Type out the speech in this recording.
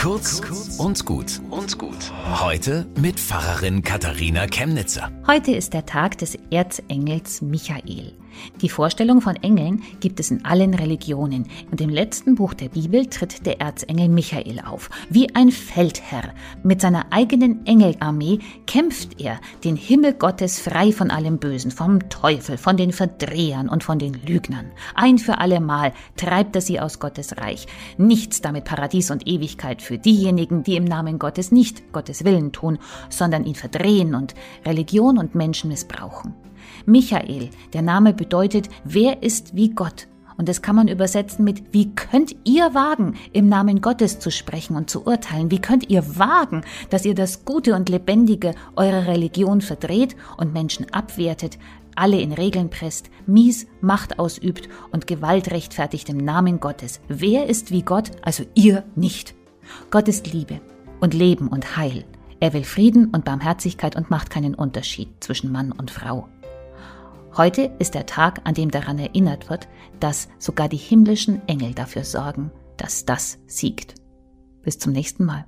Kurz und gut und gut. Heute mit Pfarrerin Katharina Chemnitzer. Heute ist der Tag des Erzengels Michael. Die Vorstellung von Engeln gibt es in allen Religionen und im letzten Buch der Bibel tritt der Erzengel Michael auf. Wie ein Feldherr mit seiner eigenen Engelarmee kämpft er den Himmel Gottes frei von allem Bösen, vom Teufel, von den Verdrehern und von den Lügnern. Ein für alle Mal treibt er sie aus Gottes Reich. Nichts damit Paradies und Ewigkeit für diejenigen, die im Namen Gottes nicht Gottes Willen tun, sondern ihn verdrehen und Religion und Menschen missbrauchen. Michael, der Name bedeutet, wer ist wie Gott? Und das kann man übersetzen mit, wie könnt ihr wagen, im Namen Gottes zu sprechen und zu urteilen? Wie könnt ihr wagen, dass ihr das Gute und Lebendige eurer Religion verdreht und Menschen abwertet, alle in Regeln presst, mies Macht ausübt und Gewalt rechtfertigt im Namen Gottes? Wer ist wie Gott, also ihr nicht? Gott ist Liebe und Leben und Heil. Er will Frieden und Barmherzigkeit und macht keinen Unterschied zwischen Mann und Frau. Heute ist der Tag, an dem daran erinnert wird, dass sogar die himmlischen Engel dafür sorgen, dass das siegt. Bis zum nächsten Mal.